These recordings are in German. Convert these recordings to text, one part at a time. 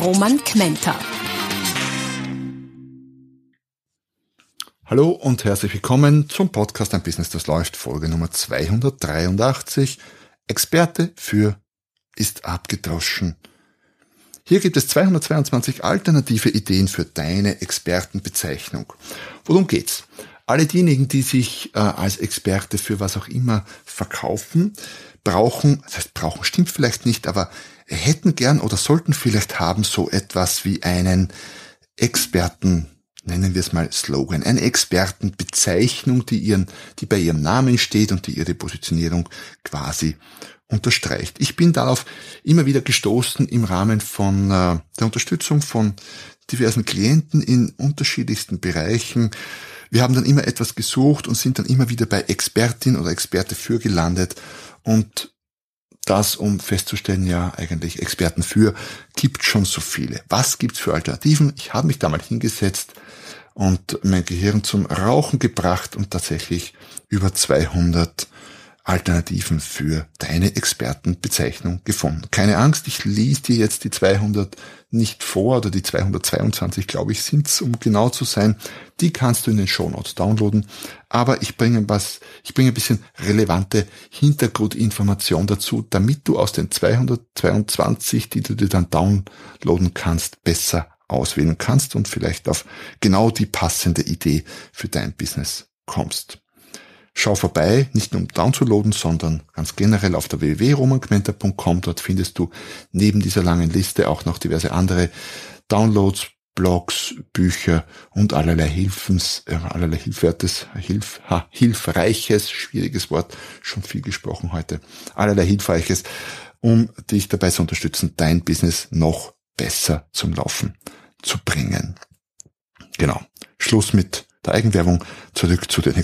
Roman Kmenter. Hallo und herzlich willkommen zum Podcast Ein Business, das läuft, Folge Nummer 283. Experte für ist abgedroschen. Hier gibt es 222 alternative Ideen für deine Expertenbezeichnung. Worum geht's? Alle diejenigen, die sich äh, als Experte für was auch immer verkaufen, brauchen, das heißt brauchen stimmt vielleicht nicht, aber hätten gern oder sollten vielleicht haben so etwas wie einen Experten, nennen wir es mal Slogan, eine Expertenbezeichnung, die ihren, die bei ihrem Namen steht und die ihre Positionierung quasi unterstreicht. Ich bin darauf immer wieder gestoßen im Rahmen von äh, der Unterstützung von diversen Klienten in unterschiedlichsten Bereichen. Wir haben dann immer etwas gesucht und sind dann immer wieder bei Expertin oder Experte für gelandet und das, um festzustellen, ja, eigentlich Experten für, gibt schon so viele. Was gibt's für Alternativen? Ich habe mich da mal hingesetzt und mein Gehirn zum Rauchen gebracht und tatsächlich über 200 Alternativen für deine Expertenbezeichnung gefunden. Keine Angst, ich lese dir jetzt die 200 nicht vor oder die 222, glaube ich, sind's, um genau zu sein. Die kannst du in den Shownotes downloaden. Aber ich bringe was, ich bringe ein bisschen relevante Hintergrundinformation dazu, damit du aus den 222, die du dir dann downloaden kannst, besser auswählen kannst und vielleicht auf genau die passende Idee für dein Business kommst. Schau vorbei, nicht nur um downzuladen, sondern ganz generell auf der www.romangmenta.com. Dort findest du neben dieser langen Liste auch noch diverse andere Downloads, Blogs, Bücher und allerlei Hilfens, äh, allerlei Hilfwertes, Hilf, ha, Hilfreiches, schwieriges Wort, schon viel gesprochen heute, allerlei Hilfreiches, um dich dabei zu unterstützen, dein Business noch besser zum Laufen zu bringen. Genau. Schluss mit der Eigenwerbung, zurück zu den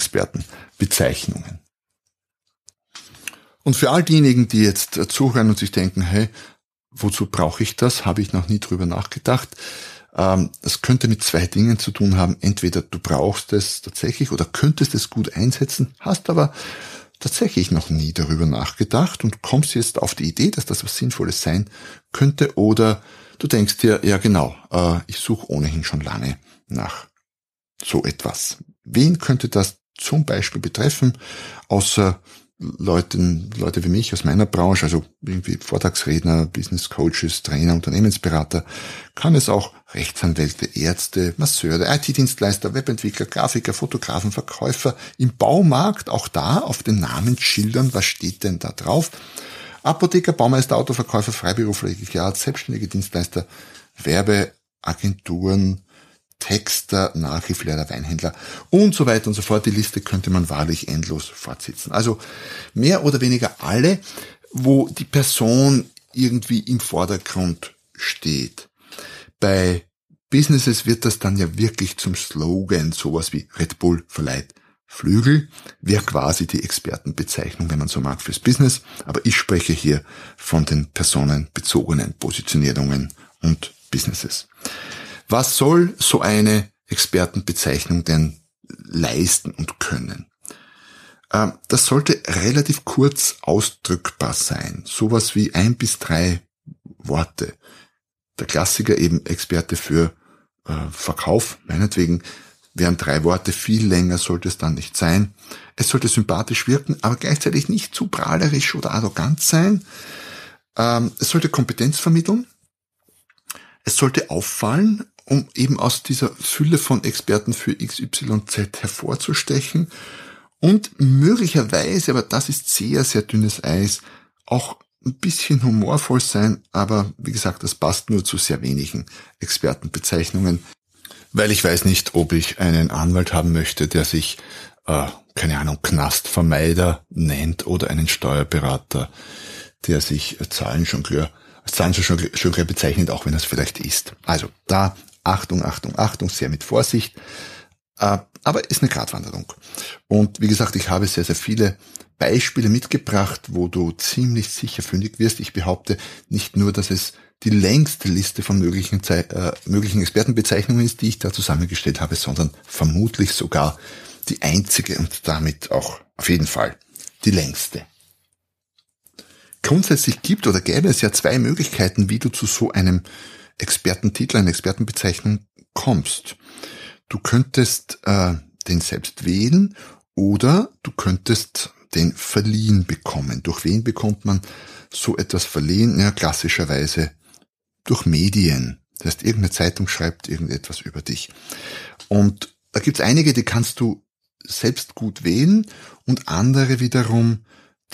Expertenbezeichnungen. Und für all diejenigen, die jetzt zuhören und sich denken, hey, wozu brauche ich das? Habe ich noch nie drüber nachgedacht. Ähm, das könnte mit zwei Dingen zu tun haben. Entweder du brauchst es tatsächlich oder könntest es gut einsetzen, hast aber tatsächlich noch nie darüber nachgedacht und kommst jetzt auf die Idee, dass das was Sinnvolles sein könnte oder du denkst dir, ja genau, äh, ich suche ohnehin schon lange nach so etwas. Wen könnte das zum Beispiel betreffen, außer Leuten, Leute wie mich aus meiner Branche, also irgendwie Vortragsredner, Business Coaches, Trainer, Unternehmensberater, kann es auch Rechtsanwälte, Ärzte, Masseure, IT-Dienstleister, Webentwickler, Grafiker, Fotografen, Verkäufer im Baumarkt, auch da auf den Namensschildern, was steht denn da drauf? Apotheker, Baumeister, Autoverkäufer, Freiberufler, selbstständige Dienstleister, Werbeagenturen, Texter, Nachhilfelehrer, Weinhändler und so weiter und so fort. Die Liste könnte man wahrlich endlos fortsetzen. Also mehr oder weniger alle, wo die Person irgendwie im Vordergrund steht. Bei Businesses wird das dann ja wirklich zum Slogan, sowas wie Red Bull verleiht Flügel, wäre quasi die Expertenbezeichnung, wenn man so mag, fürs Business. Aber ich spreche hier von den personenbezogenen Positionierungen und Businesses. Was soll so eine Expertenbezeichnung denn leisten und können? Ähm, das sollte relativ kurz ausdrückbar sein. Sowas wie ein bis drei Worte. Der Klassiker eben Experte für äh, Verkauf, meinetwegen wären drei Worte, viel länger sollte es dann nicht sein. Es sollte sympathisch wirken, aber gleichzeitig nicht zu prahlerisch oder arrogant sein. Ähm, es sollte Kompetenz vermitteln. Es sollte auffallen um eben aus dieser Fülle von Experten für XYZ hervorzustechen und möglicherweise, aber das ist sehr, sehr dünnes Eis, auch ein bisschen humorvoll sein, aber wie gesagt, das passt nur zu sehr wenigen Expertenbezeichnungen, weil ich weiß nicht, ob ich einen Anwalt haben möchte, der sich, äh, keine Ahnung, Knastvermeider nennt oder einen Steuerberater, der sich Zahlenjongleur Zahlen schon, schon gleich bezeichnet, auch wenn es vielleicht ist. Also da Achtung, Achtung, Achtung, sehr mit Vorsicht. Äh, aber ist eine Gratwanderung. Und wie gesagt, ich habe sehr, sehr viele Beispiele mitgebracht, wo du ziemlich sicher fündig wirst. Ich behaupte nicht nur, dass es die längste Liste von möglichen, äh, möglichen Expertenbezeichnungen ist, die ich da zusammengestellt habe, sondern vermutlich sogar die einzige und damit auch auf jeden Fall die längste. Grundsätzlich gibt oder gäbe es ja zwei Möglichkeiten, wie du zu so einem Expertentitel, einer Expertenbezeichnung kommst. Du könntest äh, den selbst wählen oder du könntest den verliehen bekommen. Durch wen bekommt man so etwas verliehen? Ja, klassischerweise durch Medien. Das heißt, irgendeine Zeitung schreibt irgendetwas über dich. Und da gibt's einige, die kannst du selbst gut wählen und andere wiederum,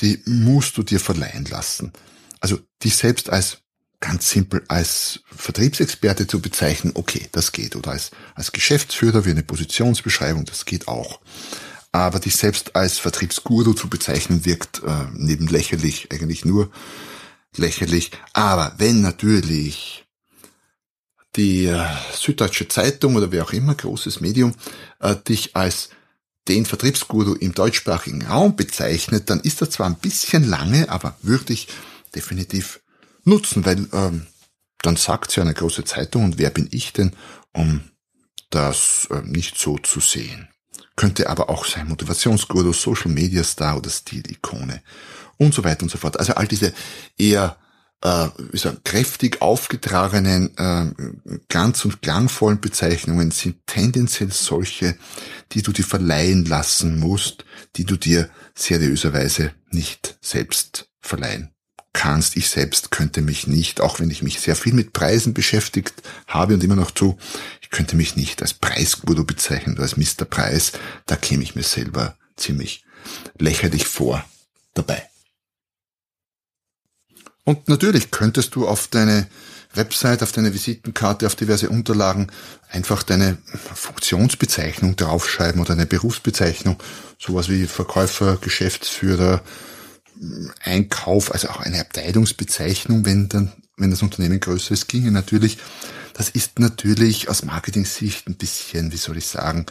die musst du dir verleihen lassen. Also dich selbst als ganz simpel als Vertriebsexperte zu bezeichnen, okay, das geht. Oder als, als Geschäftsführer wie eine Positionsbeschreibung, das geht auch. Aber dich selbst als Vertriebsguru zu bezeichnen, wirkt äh, neben lächerlich eigentlich nur lächerlich. Aber wenn natürlich die äh, Süddeutsche Zeitung oder wer auch immer, großes Medium, äh, dich als den Vertriebsguru im deutschsprachigen Raum bezeichnet, dann ist das zwar ein bisschen lange, aber wirklich definitiv nutzen, weil ähm, dann sagt ja eine große Zeitung und wer bin ich denn, um das äh, nicht so zu sehen. Könnte aber auch sein Motivationsguru, Social Media Star oder Stilikone und so weiter und so fort. Also all diese eher äh, wie sagen, kräftig aufgetragenen, äh, ganz und klangvollen Bezeichnungen sind tendenziell solche, die du dir verleihen lassen musst, die du dir seriöserweise nicht selbst verleihen kannst. Ich selbst könnte mich nicht, auch wenn ich mich sehr viel mit Preisen beschäftigt habe und immer noch zu, ich könnte mich nicht als Preisguru bezeichnen oder als Mr. Preis. Da käme ich mir selber ziemlich lächerlich vor dabei. Und natürlich könntest du auf deine Website, auf deine Visitenkarte, auf diverse Unterlagen einfach deine Funktionsbezeichnung draufschreiben oder eine Berufsbezeichnung, sowas wie Verkäufer, Geschäftsführer, Einkauf, also auch eine Abteilungsbezeichnung, wenn dann, wenn das Unternehmen größer ist, ginge natürlich. Das ist natürlich aus Marketing-Sicht ein bisschen, wie soll ich sagen,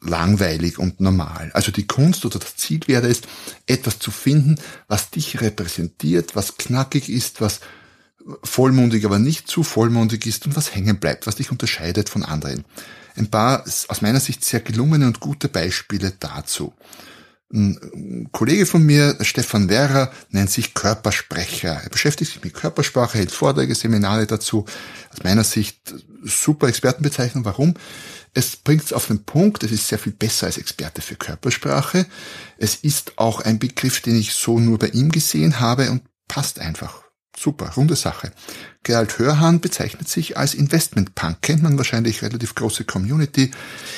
langweilig und normal. Also die Kunst oder das Ziel wäre es, etwas zu finden, was dich repräsentiert, was knackig ist, was vollmundig, aber nicht zu vollmundig ist und was hängen bleibt, was dich unterscheidet von anderen. Ein paar aus meiner Sicht sehr gelungene und gute Beispiele dazu. Ein Kollege von mir, Stefan Werrer, nennt sich Körpersprecher. Er beschäftigt sich mit Körpersprache, hält Vorträge, Seminare dazu. Aus meiner Sicht super Expertenbezeichnung. Warum? Es bringt es auf den Punkt, es ist sehr viel besser als Experte für Körpersprache. Es ist auch ein Begriff, den ich so nur bei ihm gesehen habe und passt einfach. Super, runde Sache. Gerald Hörhan bezeichnet sich als Investment Punk. Kennt man wahrscheinlich relativ große Community.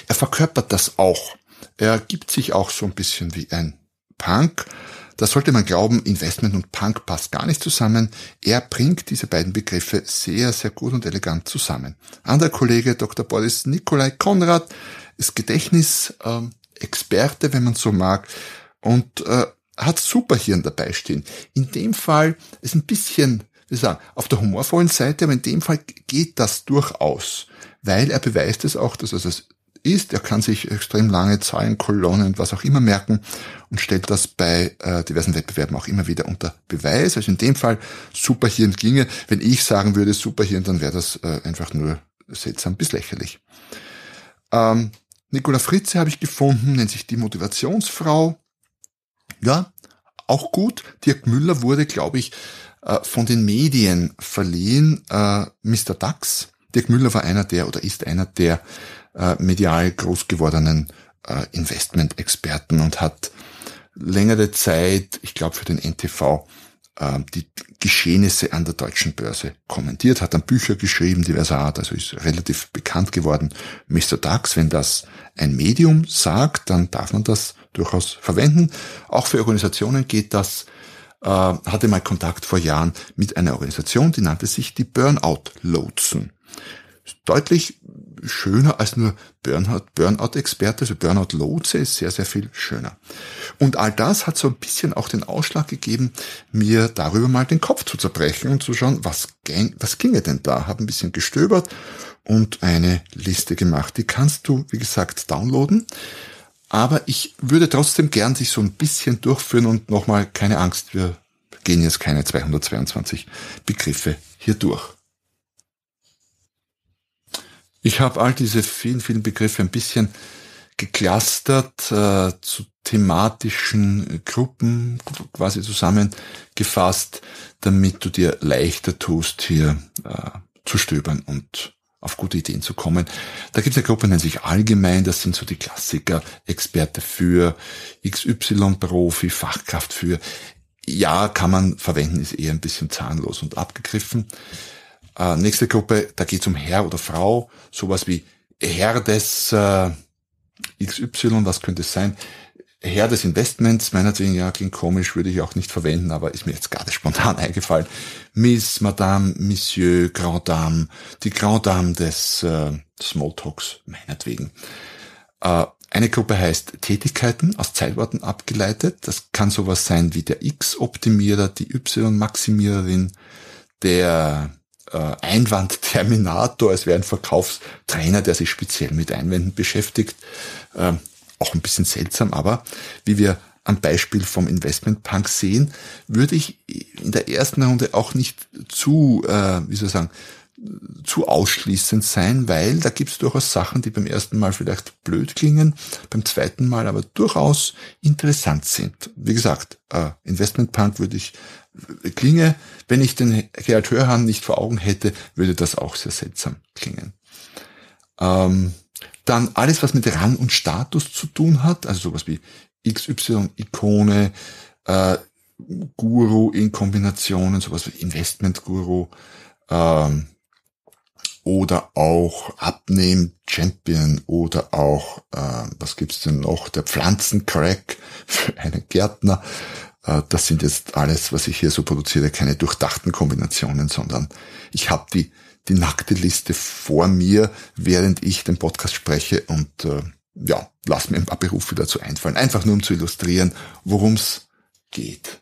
Er verkörpert das auch. Er gibt sich auch so ein bisschen wie ein Punk. Da sollte man glauben, Investment und Punk passt gar nicht zusammen. Er bringt diese beiden Begriffe sehr, sehr gut und elegant zusammen. Anderer Kollege, Dr. Boris Nikolai Konrad, ist Gedächtnisexperte, wenn man so mag, und äh, hat Superhirn dabei stehen. In dem Fall ist ein bisschen, wie sagen, auf der humorvollen Seite, aber in dem Fall geht das durchaus, weil er beweist es auch, dass er es ist. Er kann sich extrem lange Zahlen, Kolonnen, was auch immer merken und stellt das bei äh, diversen Wettbewerben auch immer wieder unter Beweis. Also in dem Fall Superhirn ginge. Wenn ich sagen würde Superhirn, dann wäre das äh, einfach nur seltsam bis lächerlich. Ähm, Nicola Fritze habe ich gefunden, nennt sich die Motivationsfrau. Ja, auch gut. Dirk Müller wurde, glaube ich, äh, von den Medien verliehen. Äh, Mr. Dax. Dirk Müller war einer der oder ist einer der äh, medial groß gewordenen äh, Investment-Experten und hat längere Zeit, ich glaube für den NTV, äh, die Geschehnisse an der deutschen Börse kommentiert, hat dann Bücher geschrieben diverser Art, also ist relativ bekannt geworden. Mr. Dax, wenn das ein Medium sagt, dann darf man das durchaus verwenden. Auch für Organisationen geht das. Äh, hatte mal Kontakt vor Jahren mit einer Organisation, die nannte sich die Burnout Lotsen. deutlich schöner als nur Burnout-Experte, also Burnout-Lotse ist sehr, sehr viel schöner. Und all das hat so ein bisschen auch den Ausschlag gegeben, mir darüber mal den Kopf zu zerbrechen und zu schauen, was, ging, was ginge denn da? Habe ein bisschen gestöbert und eine Liste gemacht. Die kannst du, wie gesagt, downloaden. Aber ich würde trotzdem gern sich so ein bisschen durchführen und nochmal keine Angst, wir gehen jetzt keine 222 Begriffe hier durch. Ich habe all diese vielen, vielen Begriffe ein bisschen geclustert, äh, zu thematischen Gruppen quasi zusammengefasst, damit du dir leichter tust, hier äh, zu stöbern und auf gute Ideen zu kommen. Da gibt es eine Gruppe, nennt sich Allgemein, das sind so die Klassiker, Experte für XY-Profi, Fachkraft für. Ja, kann man verwenden, ist eher ein bisschen zahnlos und abgegriffen. Äh, nächste Gruppe, da geht es um Herr oder Frau, sowas wie Herr des äh, XY, was könnte es sein? Herr des Investments, meinetwegen, ja, klingt komisch, würde ich auch nicht verwenden, aber ist mir jetzt gerade spontan eingefallen. Miss, Madame, Monsieur, Grand Dame, die Grand Dame des äh, Smalltalks, meinetwegen. Äh, eine Gruppe heißt Tätigkeiten, aus Zeitworten abgeleitet. Das kann sowas sein wie der X-Optimierer, die Y-Maximiererin, der Einwandterminator, es wäre ein Verkaufstrainer, der sich speziell mit Einwänden beschäftigt. Äh, auch ein bisschen seltsam, aber wie wir am Beispiel vom Investment Punk sehen, würde ich in der ersten Runde auch nicht zu, äh, wie soll ich sagen, zu ausschließend sein, weil da gibt es durchaus Sachen, die beim ersten Mal vielleicht blöd klingen, beim zweiten Mal aber durchaus interessant sind. Wie gesagt, äh, Investment Punk würde ich äh, klinge, wenn ich den Gerhard Hörhan nicht vor Augen hätte, würde das auch sehr seltsam klingen. Ähm, dann alles, was mit Rang und Status zu tun hat, also sowas wie XY-Ikone, äh, Guru in Kombinationen, sowas wie Investment-Guru, ähm, oder auch Abnehm-Champion oder auch, äh, was gibt's denn noch, der Pflanzencrack für einen Gärtner. Äh, das sind jetzt alles, was ich hier so produziere, keine durchdachten Kombinationen, sondern ich habe die die nackte Liste vor mir, während ich den Podcast spreche und äh, ja, lass mir ein paar Berufe dazu einfallen. Einfach nur um zu illustrieren, worum es geht.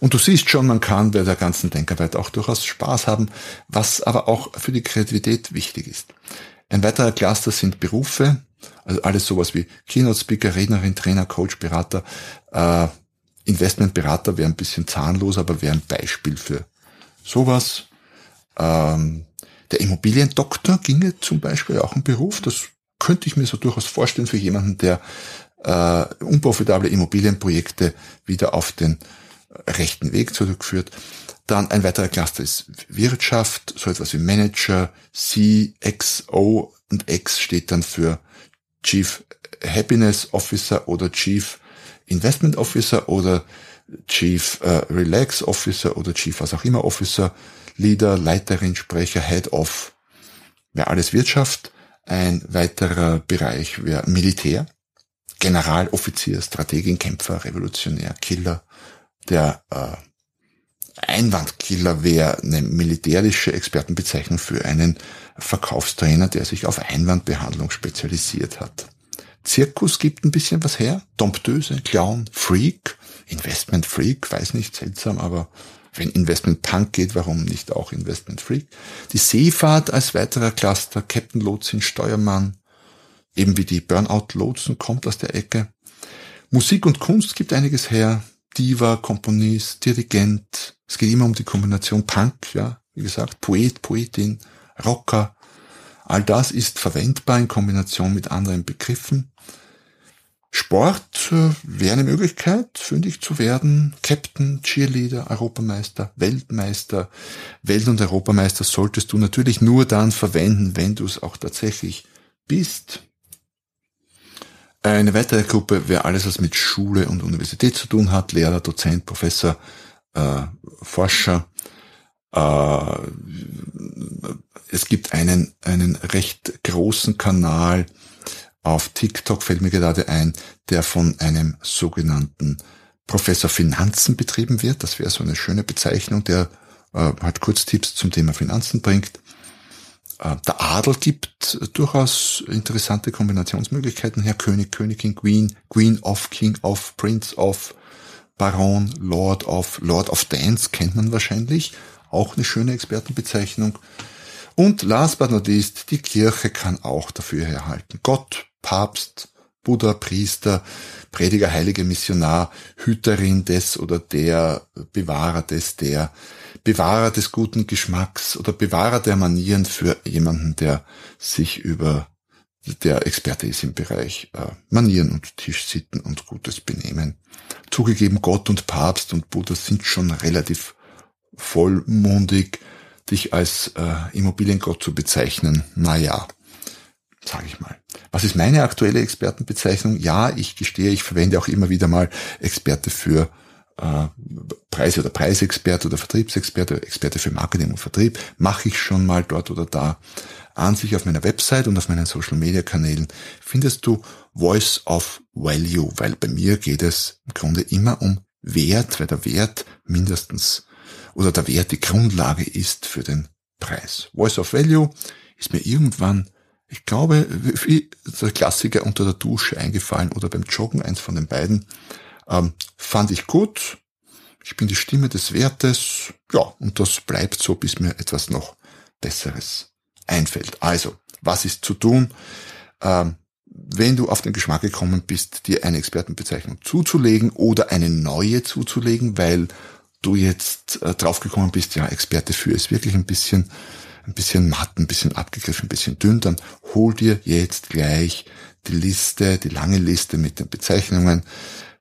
Und du siehst schon, man kann bei der ganzen Denkarbeit auch durchaus Spaß haben, was aber auch für die Kreativität wichtig ist. Ein weiterer Cluster sind Berufe, also alles sowas wie Keynote Speaker, Rednerin, Trainer, Coach, Berater. Äh, Investmentberater wäre ein bisschen zahnlos, aber wäre ein Beispiel für sowas. Ähm, der Immobiliendoktor ginge zum Beispiel auch ein Beruf. Das könnte ich mir so durchaus vorstellen für jemanden, der äh, unprofitable Immobilienprojekte wieder auf den rechten Weg zurückführt. Dann ein weiterer Cluster ist Wirtschaft, so etwas wie Manager, C, X, O und X steht dann für Chief Happiness Officer oder Chief Investment Officer oder Chief äh, Relax Officer oder Chief was auch immer Officer, Leader, Leiterin, Sprecher, Head of, wäre alles Wirtschaft. Ein weiterer Bereich wäre Militär, General, Offizier, Strategin, Kämpfer, Revolutionär, Killer. Der äh, Einwandkiller wäre eine militärische Expertenbezeichnung für einen Verkaufstrainer, der sich auf Einwandbehandlung spezialisiert hat. Zirkus gibt ein bisschen was her. Domptöse, Clown, Freak, Investment Freak, weiß nicht, seltsam, aber wenn Investment Punk geht, warum nicht auch Investment Freak? Die Seefahrt als weiterer Cluster, Captain Lotsin, Steuermann, eben wie die Burnout Lotsen kommt aus der Ecke. Musik und Kunst gibt einiges her. Diva, Komponist, Dirigent. Es geht immer um die Kombination Punk, ja, wie gesagt, Poet, Poetin, Rocker. All das ist verwendbar in Kombination mit anderen Begriffen. Sport äh, wäre eine Möglichkeit, finde ich, zu werden. Captain, Cheerleader, Europameister, Weltmeister. Welt- und Europameister solltest du natürlich nur dann verwenden, wenn du es auch tatsächlich bist. Eine weitere Gruppe wäre alles, was mit Schule und Universität zu tun hat. Lehrer, Dozent, Professor, äh, Forscher. Äh, es gibt einen, einen recht großen Kanal, auf TikTok fällt mir gerade ein, der von einem sogenannten Professor Finanzen betrieben wird. Das wäre so eine schöne Bezeichnung, der äh, halt Kurztipps zum Thema Finanzen bringt. Äh, der Adel gibt durchaus interessante Kombinationsmöglichkeiten her. König, Königin, Queen, Queen of, King of, Prince of, Baron, Lord of, Lord of Dance kennt man wahrscheinlich. Auch eine schöne Expertenbezeichnung. Und last but not least, die Kirche kann auch dafür herhalten. Gott, Papst, Buddha, Priester, Prediger, Heilige, Missionar, Hüterin des oder der, Bewahrer des, der, Bewahrer des guten Geschmacks oder Bewahrer der Manieren für jemanden, der sich über der Experte ist im Bereich äh, Manieren und Tischsitten und gutes Benehmen. Zugegeben, Gott und Papst und Buddha sind schon relativ vollmundig. Dich als äh, Immobiliengott zu bezeichnen, naja, sage ich mal. Was ist meine aktuelle Expertenbezeichnung? Ja, ich gestehe, ich verwende auch immer wieder mal Experte für äh, Preise oder Preisexperte oder Vertriebsexperte, Experte für Marketing und Vertrieb. Mache ich schon mal dort oder da. An sich auf meiner Website und auf meinen Social Media Kanälen findest du Voice of Value, weil bei mir geht es im Grunde immer um Wert, weil der Wert mindestens oder der Wert die Grundlage ist für den Preis. Voice of Value ist mir irgendwann ich glaube, wie der Klassiker unter der Dusche eingefallen oder beim Joggen, eins von den beiden, ähm, fand ich gut. Ich bin die Stimme des Wertes. Ja, und das bleibt so, bis mir etwas noch Besseres einfällt. Also, was ist zu tun? Ähm, wenn du auf den Geschmack gekommen bist, dir eine Expertenbezeichnung zuzulegen oder eine neue zuzulegen, weil du jetzt äh, draufgekommen bist, ja, Experte für ist wirklich ein bisschen ein bisschen matt, ein bisschen abgegriffen, ein bisschen dünn, dann hol dir jetzt gleich die Liste, die lange Liste mit den Bezeichnungen,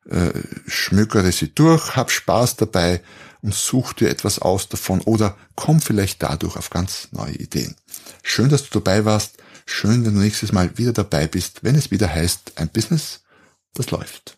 äh, schmökere sie durch, hab Spaß dabei und such dir etwas aus davon oder komm vielleicht dadurch auf ganz neue Ideen. Schön, dass du dabei warst. Schön, wenn du nächstes Mal wieder dabei bist, wenn es wieder heißt, ein Business, das läuft.